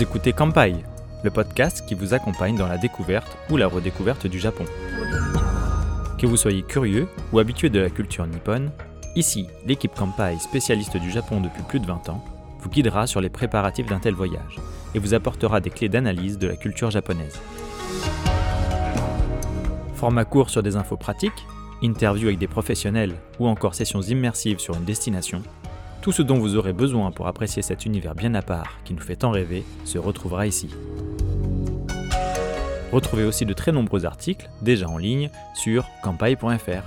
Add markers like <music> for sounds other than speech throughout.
Vous écoutez Kampai, le podcast qui vous accompagne dans la découverte ou la redécouverte du Japon. Que vous soyez curieux ou habitué de la culture nippone, ici, l'équipe Kampai, spécialiste du Japon depuis plus de 20 ans, vous guidera sur les préparatifs d'un tel voyage et vous apportera des clés d'analyse de la culture japonaise. Format court sur des infos pratiques, interviews avec des professionnels ou encore sessions immersives sur une destination, tout ce dont vous aurez besoin pour apprécier cet univers bien à part qui nous fait tant rêver se retrouvera ici. Retrouvez aussi de très nombreux articles déjà en ligne sur campai.fr.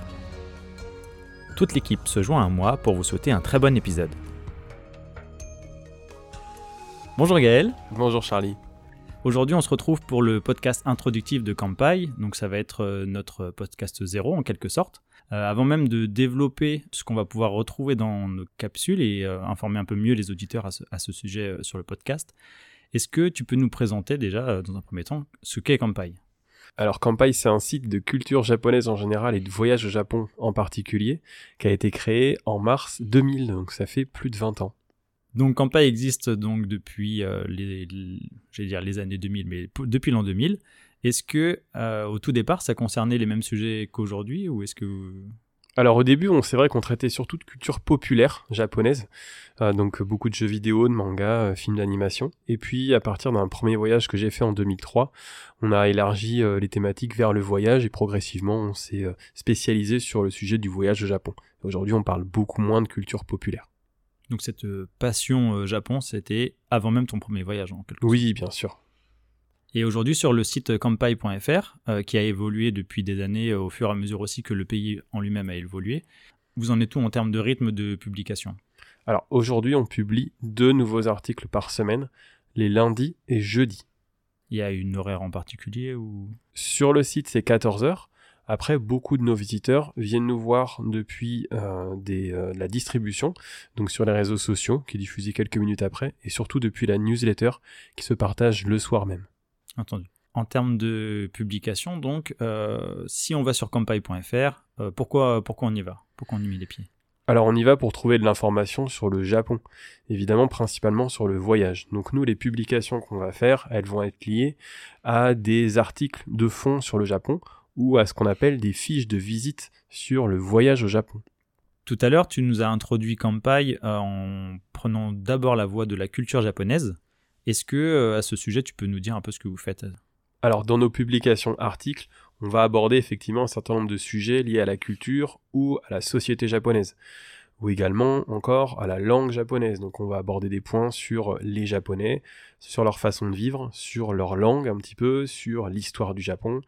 Toute l'équipe se joint à moi pour vous souhaiter un très bon épisode. Bonjour Gaël. Bonjour Charlie. Aujourd'hui, on se retrouve pour le podcast introductif de Campai. Donc, ça va être euh, notre podcast zéro en quelque sorte. Euh, avant même de développer ce qu'on va pouvoir retrouver dans nos capsules et euh, informer un peu mieux les auditeurs à ce, sujet sur le podcast, est-ce que tu peux nous présenter déjà, dans un premier temps, ce qu'est Campai alors Kampai, c'est un site de culture japonaise en général et de voyage au Japon en particulier, qui a été créé en mars 2000, donc ça fait plus de 20 ans. Donc Kampai existe donc depuis les, dire les années 2000, mais depuis l'an 2000. Est-ce que euh, au tout départ, ça concernait les mêmes sujets qu'aujourd'hui ou est-ce que alors au début, c'est vrai qu'on traitait surtout de culture populaire japonaise, euh, donc beaucoup de jeux vidéo, de mangas, euh, films d'animation. Et puis à partir d'un premier voyage que j'ai fait en 2003, on a élargi les thématiques vers le voyage et progressivement on s'est spécialisé sur le sujet du voyage au Japon. Aujourd'hui, on parle beaucoup moins de culture populaire. Donc cette passion Japon, c'était avant même ton premier voyage en quelque sorte. Oui, bien sûr. Et aujourd'hui, sur le site kampai.fr, euh, qui a évolué depuis des années euh, au fur et à mesure aussi que le pays en lui-même a évolué, vous en êtes tout en termes de rythme de publication? Alors aujourd'hui, on publie deux nouveaux articles par semaine, les lundis et jeudis. Il y a une horaire en particulier ou? Sur le site, c'est 14 heures. Après, beaucoup de nos visiteurs viennent nous voir depuis euh, des, la distribution, donc sur les réseaux sociaux, qui est diffusée quelques minutes après, et surtout depuis la newsletter, qui se partage le soir même. Entendu. En termes de publication, donc, euh, si on va sur campai.fr, euh, pourquoi, pourquoi on y va? Pourquoi on y met les pieds? Alors on y va pour trouver de l'information sur le Japon, évidemment principalement sur le voyage. Donc nous, les publications qu'on va faire, elles vont être liées à des articles de fond sur le Japon ou à ce qu'on appelle des fiches de visite sur le voyage au Japon. Tout à l'heure, tu nous as introduit Kampai euh, en prenant d'abord la voie de la culture japonaise. Est-ce que euh, à ce sujet, tu peux nous dire un peu ce que vous faites? Alors, dans nos publications articles, on va aborder effectivement un certain nombre de sujets liés à la culture ou à la société japonaise, ou également encore à la langue japonaise. Donc, on va aborder des points sur les Japonais, sur leur façon de vivre, sur leur langue un petit peu, sur l'histoire du Japon,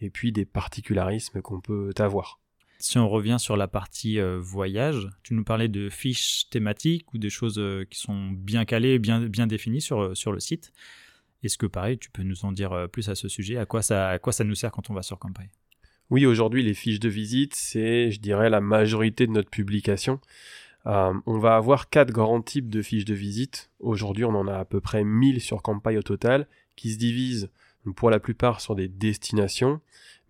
et puis des particularismes qu'on peut avoir. Si on revient sur la partie euh, voyage, tu nous parlais de fiches thématiques ou des choses euh, qui sont bien calées, bien, bien définies sur, euh, sur le site. Est-ce que pareil, tu peux nous en dire plus à ce sujet? À quoi, ça, à quoi ça nous sert quand on va sur Campai? Oui, aujourd'hui, les fiches de visite, c'est, je dirais, la majorité de notre publication. on va avoir quatre grands types de fiches de visite. Aujourd'hui, on en a à peu près 1000 sur Campai au total, qui se divisent pour la plupart sur des destinations,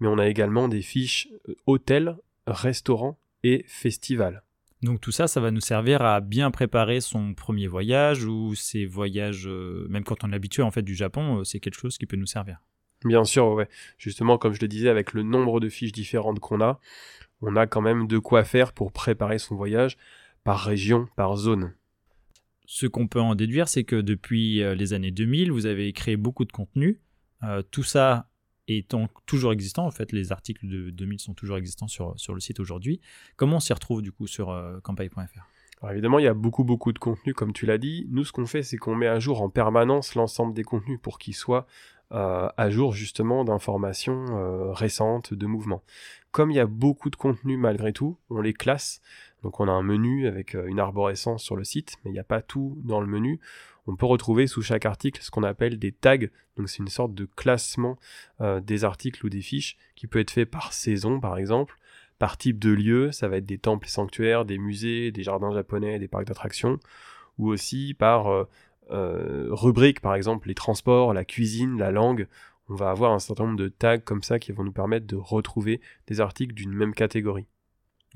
mais on a également des fiches hôtels restaurant et festival. Donc tout ça, ça va nous servir à bien préparer son premier voyage ou ses voyages, euh, même quand on est habitué en fait du Japon, euh, c'est quelque chose qui peut nous servir. Bien sûr, ouais. Justement, comme je le disais, avec le nombre de fiches différentes qu'on a, on a quand même de quoi faire pour préparer son voyage par région, par zone. Ce qu'on peut en déduire, c'est que depuis euh, les années 2000, vous avez créé beaucoup de contenu. tout ça étant toujours existant, en fait, les articles de 2000 sont toujours existants sur, sur le site aujourd'hui. Comment on s'y retrouve du coup sur euh, campagne.fr alors évidemment, il y a beaucoup beaucoup de contenu, comme tu l'as dit. Nous, ce qu'on fait, c'est qu'on met à jour en permanence l'ensemble des contenus pour qu'ils soient euh, à jour justement d'informations euh, récentes, de mouvements. Comme il y a beaucoup de contenu malgré tout, on les classe. Donc on a un menu avec une arborescence sur le site, mais il n'y a pas tout dans le menu on peut retrouver sous chaque article ce qu'on appelle des tags. Donc c'est une sorte de classement euh, des articles ou des fiches qui peut être fait par saison par exemple, par type de lieu, ça va être des temples et sanctuaires, des musées, des jardins japonais, des parcs d'attractions, ou aussi par euh, euh, rubrique par exemple les transports, la cuisine, la langue. On va avoir un certain nombre de tags comme ça qui vont nous permettre de retrouver des articles d'une même catégorie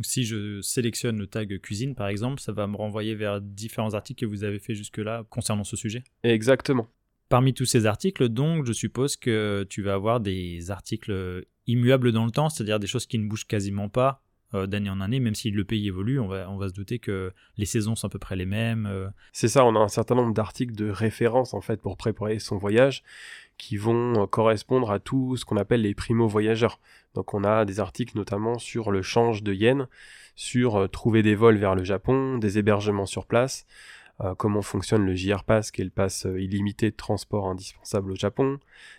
si je sélectionne le tag cuisine, par exemple, ça va me renvoyer vers différents articles que vous avez fait jusque-là concernant ce sujet? Exactement. Parmi tous ces articles, donc, je suppose que tu vas avoir des articles immuables dans le temps, c'est-à-dire des choses qui ne bougent quasiment pas d'année en année, même si le pays évolue, on va, se douter que les saisons sont à peu près les mêmes. Euh. C'est ça, on a un certain nombre d'articles de référence en fait pour préparer son voyage qui vont euh, correspondre à tout ce qu'on appelle les primo-voyageurs. Donc on a des articles notamment sur le change de yen, sur trouver des vols vers le Japon, des hébergements sur place, comment fonctionne le JR Pass, qui est le pass illimité de transport indispensable au Japon,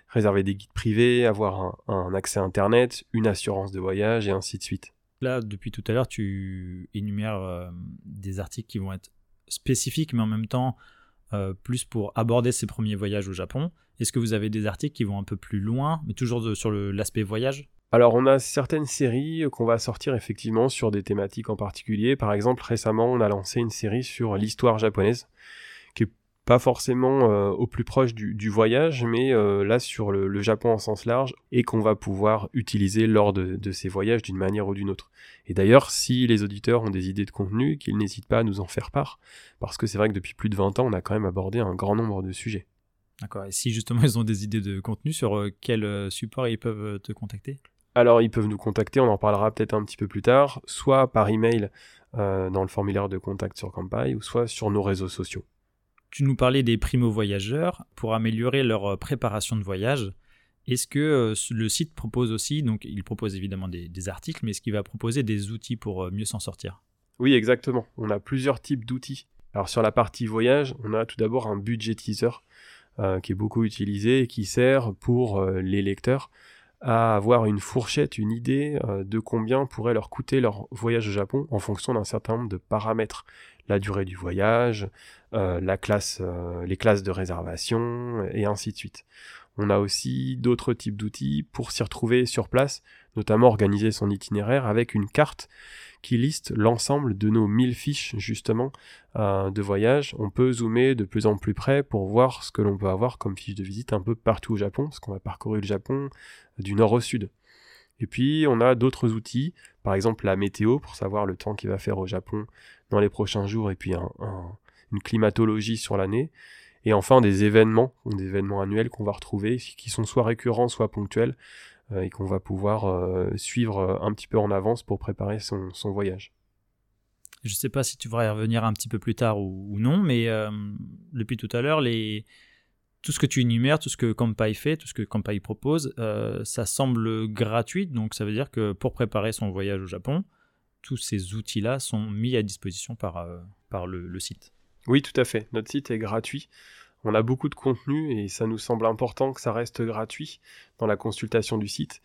réserver des guides privés, avoir un, un accès Internet, une assurance de voyage et ainsi de suite. Là, depuis tout à l'heure, tu énumères euh, des articles qui vont être spécifiques, mais en même temps euh, plus pour aborder ses premiers voyages au Japon. Est-ce que vous avez des articles qui vont un peu plus loin, mais toujours sur l'aspect voyage? Alors on a certaines séries qu'on va sortir effectivement sur des thématiques en particulier. Par exemple récemment on a lancé une série sur l'histoire japonaise pas forcément euh, au plus proche du, voyage, mais euh, là sur le, Japon en sens large, et qu'on va pouvoir utiliser lors de, ces voyages d'une manière ou d'une autre. Et d'ailleurs, si les auditeurs ont des idées de contenu, qu'ils n'hésitent pas à nous en faire part, parce que c'est vrai que depuis plus de 20 ans, on a quand même abordé un grand nombre de sujets. D'accord, et si justement ils ont des idées de contenu, sur euh, quel support ils peuvent te contacter? Alors ils peuvent nous contacter, on en parlera peut-être un petit peu plus tard, soit par email dans le formulaire de contact sur Campai, ou soit sur nos réseaux sociaux. Tu nous parlais des primo-voyageurs pour améliorer leur euh, préparation de voyage. Est-ce que euh, le site propose aussi, donc il propose évidemment des, articles, mais est-ce qu'il va proposer des outils pour euh, mieux s'en sortir? Oui, exactement. On a plusieurs types d'outils. Alors sur la partie voyage, on a tout d'abord un budget teaser qui est beaucoup utilisé et qui sert pour les lecteurs à avoir une fourchette, une idée de combien pourrait leur coûter leur voyage au Japon en fonction d'un certain nombre de paramètres la durée du voyage, euh, la classe, euh, les classes de réservation, et ainsi de suite. On a aussi d'autres types d'outils pour s'y retrouver sur place, notamment organiser son itinéraire avec une carte qui liste l'ensemble de nos 1000 fiches justement euh, de voyage. On peut zoomer de plus en plus près pour voir ce que l'on peut avoir comme fiche de visite un peu partout au Japon, parce qu'on va parcourir le Japon du nord au sud. Et puis on a d'autres outils, par exemple la météo pour savoir le temps qu'il va faire au Japon dans les prochains jours, et puis une climatologie sur l'année. Et enfin des événements, des événements annuels qu'on va retrouver, qui sont soit récurrents, soit ponctuels, euh, et qu'on va pouvoir euh, suivre euh, un petit peu en avance pour préparer son, voyage. Je ne sais pas si tu voudrais y revenir un petit peu plus tard ou, non, mais depuis tout à l'heure, les, tout ce que tu énumères, tout ce que Kampai fait, tout ce que Kampai propose, euh, ça semble gratuit. Donc ça veut dire que pour préparer son voyage au Japon, tous ces outils-là sont mis à disposition par, euh, le, site. Oui, tout à fait. Notre site est gratuit. On a beaucoup de contenu et ça nous semble important que ça reste gratuit dans la consultation du site.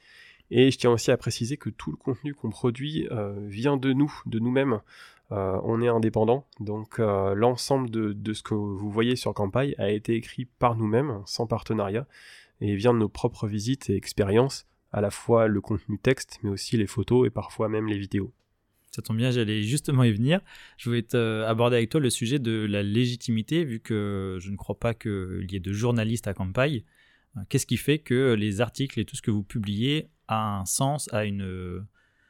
Et je tiens aussi à préciser que tout le contenu qu'on produit euh, vient de nous, de nous-mêmes. Euh, on est indépendant, donc euh, l'ensemble de, ce que vous voyez sur Campagne a été écrit par nous-mêmes, sans partenariat, et vient de nos propres visites et expériences, à la fois le contenu texte, mais aussi les photos et parfois même les vidéos. Ça tombe bien, j'allais justement y venir. Je voulais aborder avec toi le sujet de la légitimité, vu que je ne crois pas qu'il y ait de journalistes à Campagne. Euh, qu'est-ce qui fait que les articles et tout ce que vous publiez a un sens, a une,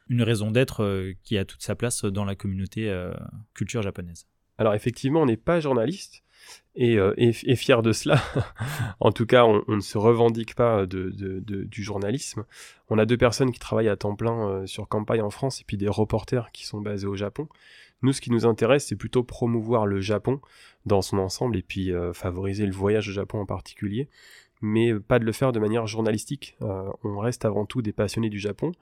une raison d'être euh, qui a toute sa place dans la communauté euh, culture japonaise. Alors effectivement, on n'est pas journaliste et, euh, fier de cela. <laughs> en tout cas, on, ne se revendique pas de, du journalisme. On a deux personnes qui travaillent à temps plein sur campagne en France et puis des reporters qui sont basés au Japon. Nous, ce qui nous intéresse, c'est plutôt promouvoir le Japon dans son ensemble et puis favoriser le voyage au Japon en particulier, mais pas de le faire de manière journalistique. on reste avant tout des passionnés du Japon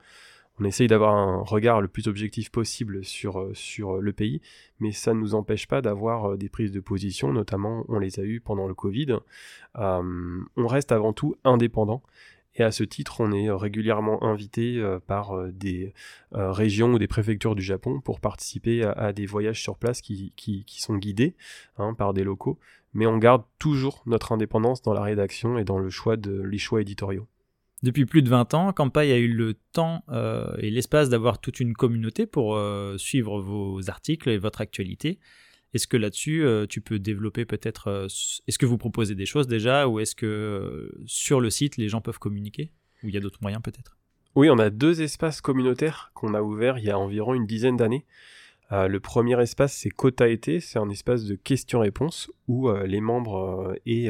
on essaye d'avoir un regard le plus objectif possible sur, euh, sur le pays, mais ça ne nous empêche pas d'avoir euh, des prises de position, notamment on les a eues pendant le Covid. Euh, on reste avant tout indépendant. Et à ce titre, on est régulièrement invité par des régions ou des préfectures du Japon pour participer à, des voyages sur place qui, qui, sont guidés hein, par des locaux. Mais on garde toujours notre indépendance dans la rédaction et dans le choix de, les choix éditoriaux. Depuis plus de 20 ans, Campai a eu le temps euh, et l'espace d'avoir toute une communauté pour euh, suivre vos articles et votre actualité. Est-ce que là-dessus, euh, tu peux développer peut-être... est-ce que vous proposez des choses déjà ou est-ce que sur le site, les gens peuvent communiquer? Ou il y a d'autres moyens peut-être? Oui, on a deux espaces communautaires qu'on a ouverts il y a environ une dizaine d'années. Euh, le premier espace, c'est été, c'est un espace de questions-réponses où euh, les membres et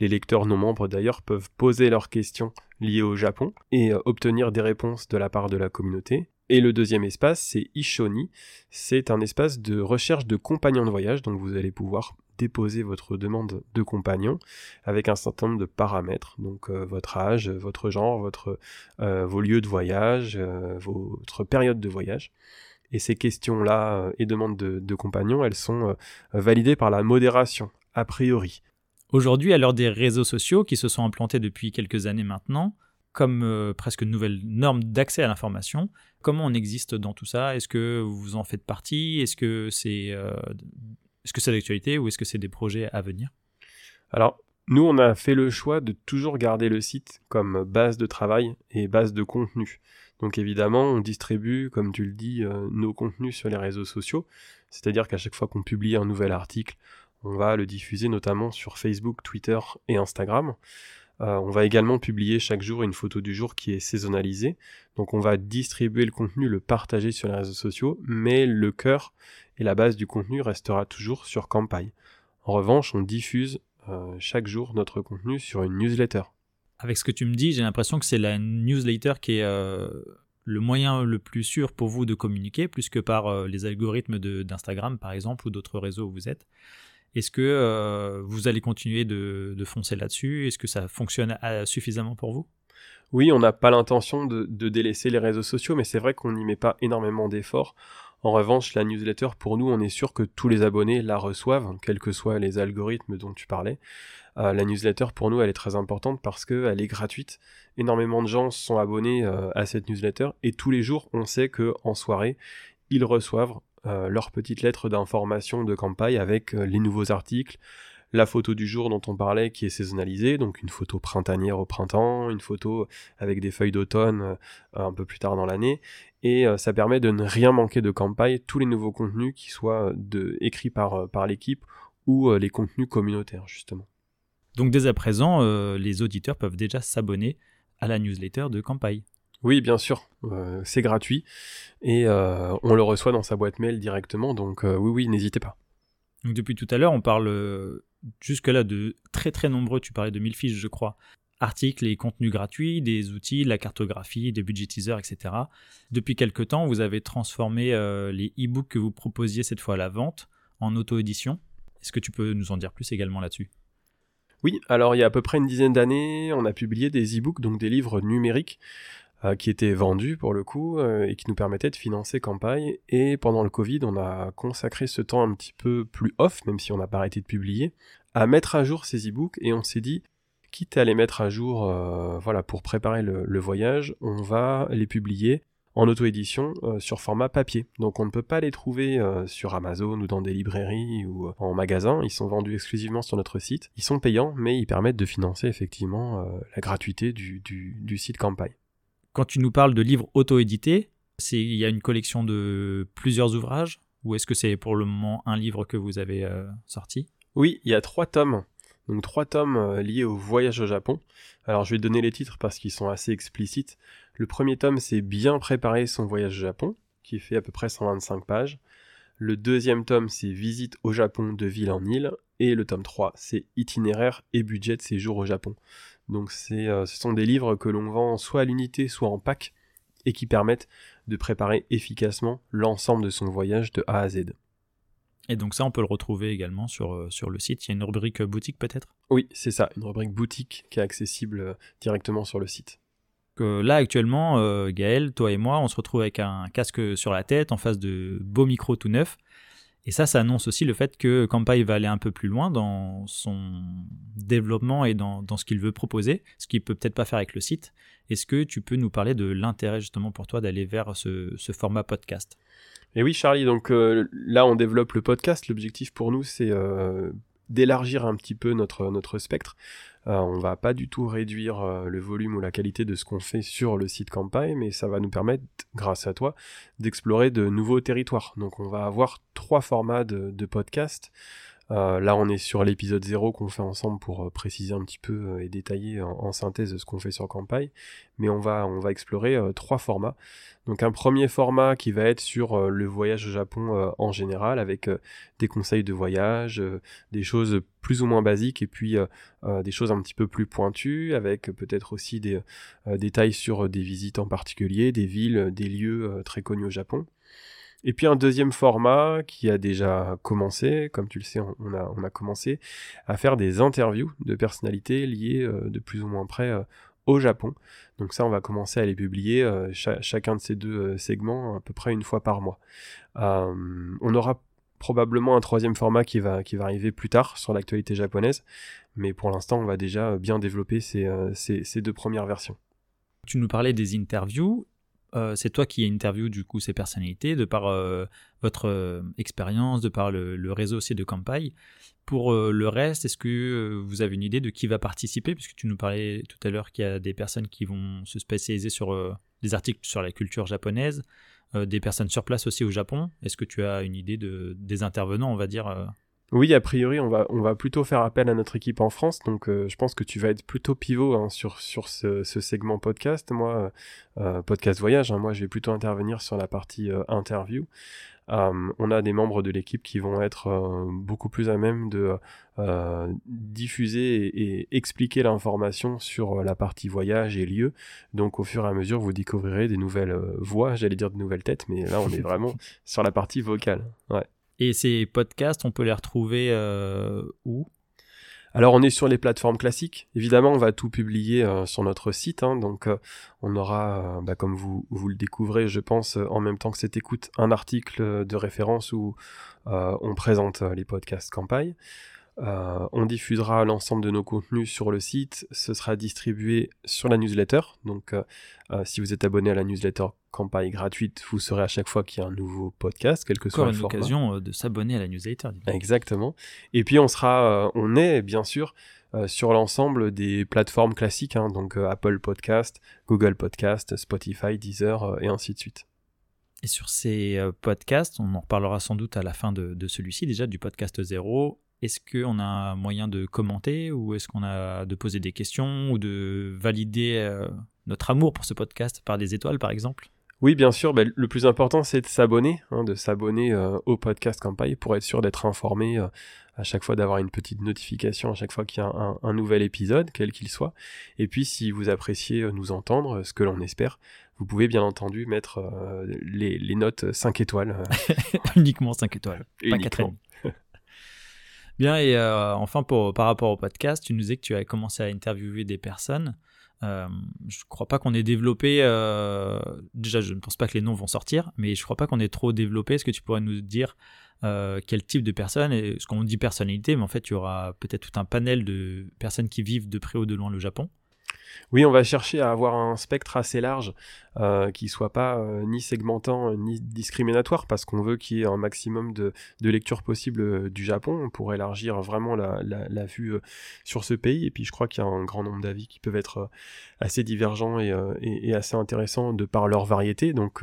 les lecteurs non membres d'ailleurs peuvent poser leurs questions liées au Japon et obtenir des réponses de la part de la communauté. Et le deuxième espace, c'est Ishoni. C'est un espace de recherche de compagnons de voyage, donc vous allez pouvoir déposer votre demande de compagnon avec un certain nombre de paramètres, donc euh, votre âge, votre genre, euh, vos lieux de voyage, euh, votre période de voyage. Et ces questions-là et demandes de, de compagnons, elles sont validées par la modération, a priori. Aujourd'hui, à l'heure des réseaux sociaux qui se sont implantés depuis quelques années maintenant, comme presque une nouvelle norme d'accès à l'information. Comment on existe dans tout ça? Est-ce que vous en faites partie? Est-ce que c'est est-ce que c'est l'actualité ou est-ce que c'est des projets à venir? Alors, nous, on a fait le choix de toujours garder le site comme base de travail et base de contenu. Donc évidemment, on distribue, comme tu le dis, euh, nos contenus sur les réseaux sociaux. C'est-à-dire qu'à chaque fois qu'on publie un nouvel article, on va le diffuser notamment sur Facebook, Twitter et Instagram. Euh, on va également publier chaque jour une photo du jour qui est saisonnalisée. Donc on va distribuer le contenu, le partager sur les réseaux sociaux, mais le cœur et la base du contenu restera toujours sur Campai. En revanche, on diffuse euh, chaque jour notre contenu sur une newsletter. Avec ce que tu me dis, j'ai l'impression que c'est la newsletter qui est euh, le moyen le plus sûr pour vous de communiquer, plus que par les algorithmes d'Instagram par exemple ou d'autres réseaux où vous êtes. Est-ce que euh, vous allez continuer de, foncer là-dessus? Est-ce que ça fonctionne euh, suffisamment pour vous? Oui, on n'a pas l'intention de, délaisser les réseaux sociaux, mais c'est vrai qu'on n'y met pas énormément d'efforts. En revanche, la newsletter, pour nous, on est sûr que tous les abonnés la reçoivent, quels que soient les algorithmes dont tu parlais. Euh, la newsletter, pour nous, elle est très importante parce qu'elle est gratuite. Énormément de gens sont abonnés à cette newsletter et tous les jours, on sait qu'en soirée, ils reçoivent euh, leur petite lettre d'information de campagne avec euh, les nouveaux articles, la photo du jour dont on parlait qui est saisonnalisée, donc une photo printanière au printemps, une photo avec des feuilles d'automne euh, un peu plus tard dans l'année, et ça permet de ne rien manquer de campagne, tous les nouveaux contenus qui soient écrits par, par l'équipe ou les contenus communautaires justement. Donc dès à présent, les auditeurs peuvent déjà s'abonner à la newsletter de campagne. Oui, bien sûr, euh, c'est gratuit et euh, on le reçoit dans sa boîte mail directement, donc euh, oui, oui, n'hésitez pas. Donc depuis tout à l'heure, on parle jusque-là de très très nombreux, tu parlais de 1000 fiches, je crois, articles et contenus gratuits, des outils, la cartographie, des budgétiseurs, etc. Depuis quelque temps, vous avez transformé les e-books que vous proposiez cette fois à la vente en auto-édition. Est-ce que tu peux nous en dire plus également là-dessus? Oui, alors il y a à peu près une dizaine d'années, on a publié des e-books, donc des livres numériques, euh, qui étaient vendus pour le coup euh, et qui nous permettaient de financer campagne. Et pendant le Covid, on a consacré ce temps un petit peu plus off, même si on n'a pas arrêté de publier, à mettre à jour ces e-books et on s'est dit, quitte à les mettre à jour euh, voilà, pour préparer le, voyage, on va les publier en auto-édition sur format papier. Donc on ne peut pas les trouver sur Amazon ou dans des librairies ou en magasin, ils sont vendus exclusivement sur notre site. Ils sont payants, mais ils permettent de financer effectivement la gratuité du, du, du site campagne. Quand tu nous parles de livres auto-édités, il y a une collection de plusieurs ouvrages ou est-ce que c'est pour le moment un livre que vous avez euh, sorti? Oui, il y a trois tomes. Donc trois tomes euh, liés au voyage au Japon. Alors je vais donner les titres parce qu'ils sont assez explicites. Le premier tome c'est Bien préparer son voyage au Japon, qui fait à peu près 125 pages. Le deuxième tome c'est Visite au Japon de ville en île. Et le tome 3 c'est Itinéraire et budget de séjour au Japon. Donc euh, ce sont des livres que l'on vend soit à l'unité, soit en pack, et qui permettent de préparer efficacement l'ensemble de son voyage de A à Z. Et donc ça, on peut le retrouver également sur, euh, sur le site. Il y a une rubrique boutique peut-être? Oui, c'est ça, une rubrique boutique qui est accessible euh, directement sur le site. Là actuellement, Gaël, toi et moi, on se retrouve avec un casque sur la tête en face de beaux micros tout neufs. Et ça, ça annonce aussi le fait que Kampai va aller un peu plus loin dans son développement et dans, ce qu'il veut proposer, ce qu'il peut peut-être pas faire avec le site. Est-ce que tu peux nous parler de l'intérêt justement pour toi d'aller vers ce, format podcast? Et oui, Charlie, donc euh, là, on développe le podcast. L'objectif pour nous, c'est euh, d'élargir un petit peu notre, spectre. Euh, on va pas du tout réduire euh, le volume ou la qualité de ce qu'on fait sur le site Campagne, mais ça va nous permettre, grâce à toi, d'explorer de nouveaux territoires. Donc on va avoir trois formats de, de podcast. Euh, là, on est sur l'épisode 0 qu'on fait ensemble pour euh, préciser un petit peu euh, et détailler en, synthèse ce qu'on fait sur Campai. Mais on va, on va explorer trois formats. Donc un premier format qui va être sur le voyage au Japon en général, avec des conseils de voyage, des choses plus ou moins basiques, et puis des choses un petit peu plus pointues, avec peut-être aussi des détails sur des visites en particulier, des villes, des lieux très connus au Japon. Et puis un deuxième format qui a déjà commencé, comme tu le sais, on a, commencé à faire des interviews de personnalités liées euh, de plus ou moins près euh, au Japon. Donc ça, on va commencer à les publier, euh, chacun de ces deux segments, à peu près une fois par mois. on aura probablement un troisième format qui va, qui va arriver plus tard sur l'actualité japonaise, mais pour l'instant, on va déjà bien développer ces, ces deux premières versions. Tu nous parlais des interviews euh, c'est toi qui interview du coup ces personnalités de par euh, votre euh, expérience, de par le, réseau aussi de campagne. Pour le reste, est-ce que vous avez une idée de qui va participer? Puisque tu nous parlais tout à l'heure qu'il y a des personnes qui vont se spécialiser sur des articles sur la culture japonaise, des personnes sur place aussi au Japon. Est-ce que tu as une idée de, des intervenants, on va dire oui, a priori, on va, on va plutôt faire appel à notre équipe en France. Donc, euh, je pense que tu vas être plutôt pivot hein, sur, sur ce, segment podcast. Moi, euh, podcast voyage, hein, moi, je vais plutôt intervenir sur la partie euh, interview. on a des membres de l'équipe qui vont être beaucoup plus à même de diffuser et, et expliquer l'information sur la partie voyage et lieu. Donc, au fur et à mesure, vous découvrirez des nouvelles voix, j'allais dire de nouvelles têtes, mais là, on est vraiment <laughs> sur la partie vocale. Ouais. Et ces podcasts, on peut les retrouver euh, où? Alors on est sur les plateformes classiques. Évidemment, on va tout publier euh, sur notre site. Hein. donc euh, on aura, bah, comme vous, vous le découvrez, je pense, en même temps que cette écoute, un article de référence où on présente les podcasts campagne. Euh, on diffusera l'ensemble de nos contenus sur le site. Ce sera distribué sur la newsletter. Donc, euh, euh, si vous êtes abonné à la newsletter campagne gratuite, vous saurez à chaque fois qu'il y a un nouveau podcast, quel que soit le une occasion de s'abonner à la newsletter. Exactement. Et puis, on sera, on est bien sûr sur l'ensemble des plateformes classiques, hein, donc Apple Podcast, Google Podcast, Spotify, Deezer et ainsi de suite. Et sur ces podcasts, on en reparlera sans doute à la fin de, de celui-ci, déjà du podcast zéro, est-ce qu'on a un moyen de commenter ou est-ce qu'on a de poser des questions ou de valider euh, notre amour pour ce podcast par des étoiles par exemple? Oui, bien sûr. Ben, le plus important, c'est de s'abonner, hein, de s'abonner euh, au podcast Campagne pour être sûr d'être informé euh, à chaque fois, d'avoir une petite notification à chaque fois qu'il y a un, nouvel épisode, quel qu'il soit. Et puis, si vous appréciez nous entendre, ce que l'on espère, vous pouvez bien entendu mettre les, notes 5 étoiles. <laughs> Uniquement 5 étoiles, pas 4 <laughs> Bien, et euh, enfin, pour, par rapport au podcast, tu nous disais que tu as commencé à interviewer des personnes. Euh, je ne crois pas qu'on ait développé. Euh, déjà, je ne pense pas que les noms vont sortir, mais je ne crois pas qu'on ait trop développé. Est-ce que tu pourrais nous dire quel type de personnes et ce qu'on dit personnalité, mais en fait, il y aura peut-être tout un panel de personnes qui vivent de près ou de loin le Japon. Oui, on va chercher à avoir un spectre assez large euh, qui soit pas euh, ni segmentant ni discriminatoire parce qu'on veut qu'il y ait un maximum de, de lecture possible euh, du Japon pour élargir vraiment la, vue euh, sur ce pays. Et puis je crois qu'il y a un grand nombre d'avis qui peuvent être assez divergents et, assez intéressants de par leur variété. Donc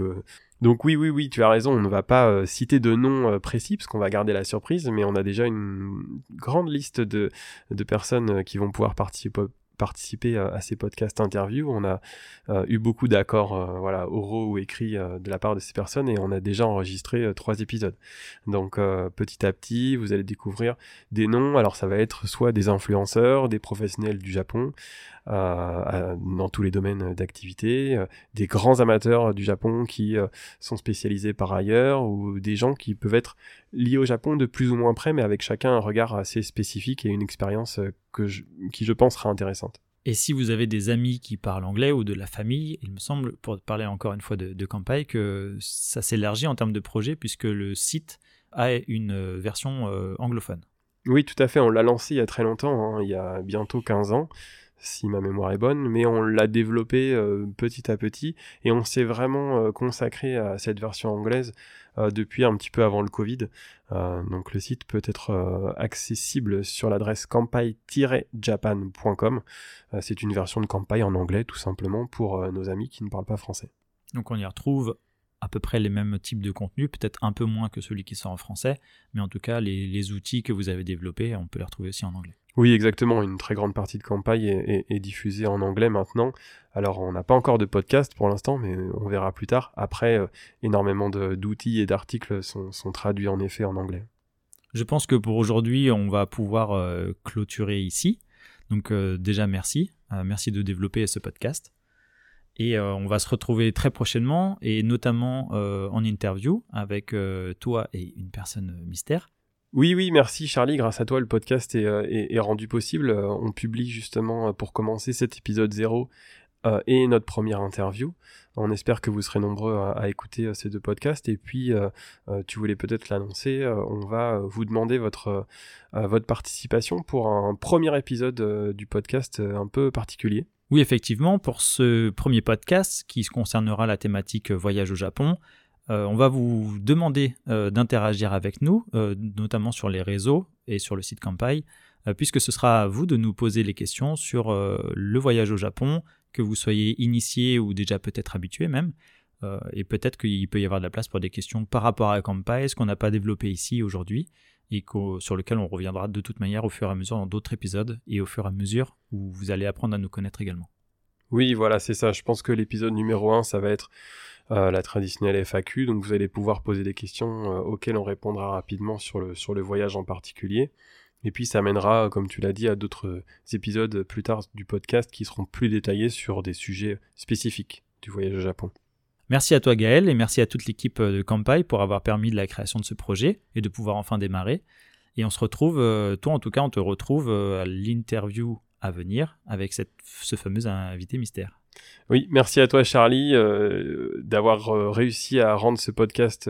oui, oui, oui, tu as raison, on ne va pas citer de noms précis parce qu'on va garder la surprise, mais on a déjà une grande liste de, de personnes qui vont pouvoir participer, participer à, ces podcasts interviews. On a euh, eu beaucoup d'accords euh, voilà, oraux ou écrits euh, de la part de ces personnes et on a déjà enregistré trois épisodes. Donc petit à petit, vous allez découvrir des noms. Alors ça va être soit des influenceurs, des professionnels du Japon, dans tous les domaines d'activité, des grands amateurs du Japon qui sont spécialisés par ailleurs, ou des gens qui peuvent être liés au Japon de plus ou moins près, mais avec chacun un regard assez spécifique et une expérience que qui, je pense, sera intéressante. Et si vous avez des amis qui parlent anglais ou de la famille, il me semble, pour parler encore une fois de, de campagne, que ça s'élargit en termes de projet puisque le site a une version anglophone. Oui, tout à fait. On l'a lancé il y a très longtemps, hein, il y a bientôt 15 ans si ma mémoire est bonne, mais on l'a développé euh, petit à petit et on s'est vraiment euh, consacré à cette version anglaise euh, depuis un petit peu avant le Covid. donc le site peut être accessible sur l'adresse campai-japan.com. C'est une version de Campai en anglais tout simplement pour nos amis qui ne parlent pas français. Donc on y retrouve à peu près les mêmes types de contenus, peut-être un peu moins que celui qui sort en français, mais en tout cas, les, outils que vous avez développés, on peut les retrouver aussi en anglais. Oui, exactement. Une très grande partie de campagne est, diffusée en anglais maintenant. Alors, on n'a pas encore de podcast pour l'instant, mais on verra plus tard. Après, euh, énormément d'outils et d'articles sont, traduits en effet en anglais. Je pense que pour aujourd'hui, on va pouvoir euh, clôturer ici. Donc, euh, déjà, merci. merci de développer ce podcast. Et on va se retrouver très prochainement, et notamment en interview avec toi et une personne mystère. Oui, oui, merci Charlie. Grâce à toi, le podcast est, rendu possible. On publie justement pour commencer cet épisode 0 et notre première interview. On espère que vous serez nombreux à, écouter ces deux podcasts. Et puis, tu voulais peut-être l'annoncer, on va vous demander votre, participation pour un premier épisode du podcast un peu particulier. Oui, effectivement, pour ce premier podcast qui concernera la thématique voyage au Japon, euh, on va vous demander euh, d'interagir avec nous, euh, notamment sur les réseaux et sur le site Campai, puisque ce sera à vous de nous poser les questions sur le voyage au Japon, que vous soyez initié ou déjà peut-être habitué même. et peut-être qu'il peut y avoir de la place pour des questions par rapport à Campai, ce qu'on n'a pas développé ici aujourd'hui et sur lequel on reviendra de toute manière au fur et à mesure dans d'autres épisodes et au fur et à mesure où vous allez apprendre à nous connaître également. Oui, voilà, c'est ça. Je pense que l'épisode numéro 1, ça va être la traditionnelle FAQ, donc vous allez pouvoir poser des questions euh, auxquelles on répondra rapidement sur le, sur le voyage en particulier. Et puis ça mènera, comme tu l'as dit, à d'autres épisodes plus tard du podcast qui seront plus détaillés sur des sujets spécifiques du voyage au Japon. Merci à toi Gaël et merci à toute l'équipe euh, de Campai pour avoir permis de la création de ce projet et de pouvoir enfin démarrer. Et on se retrouve, euh, toi en tout cas, on te retrouve euh, à l'interview à venir avec cette, ce fameux invité mystère. Oui, merci à toi Charlie d'avoir réussi à rendre ce podcast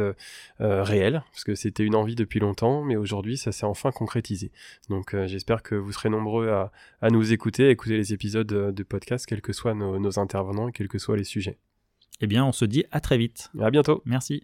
réel, parce que c'était une envie depuis longtemps, mais aujourd'hui ça s'est enfin concrétisé. Donc j'espère que vous serez nombreux à, nous écouter, à écouter les épisodes de podcast, quels que soient nos, nos intervenants et quels que soient les sujets. Eh bien, on se dit à très vite. À bientôt. Merci.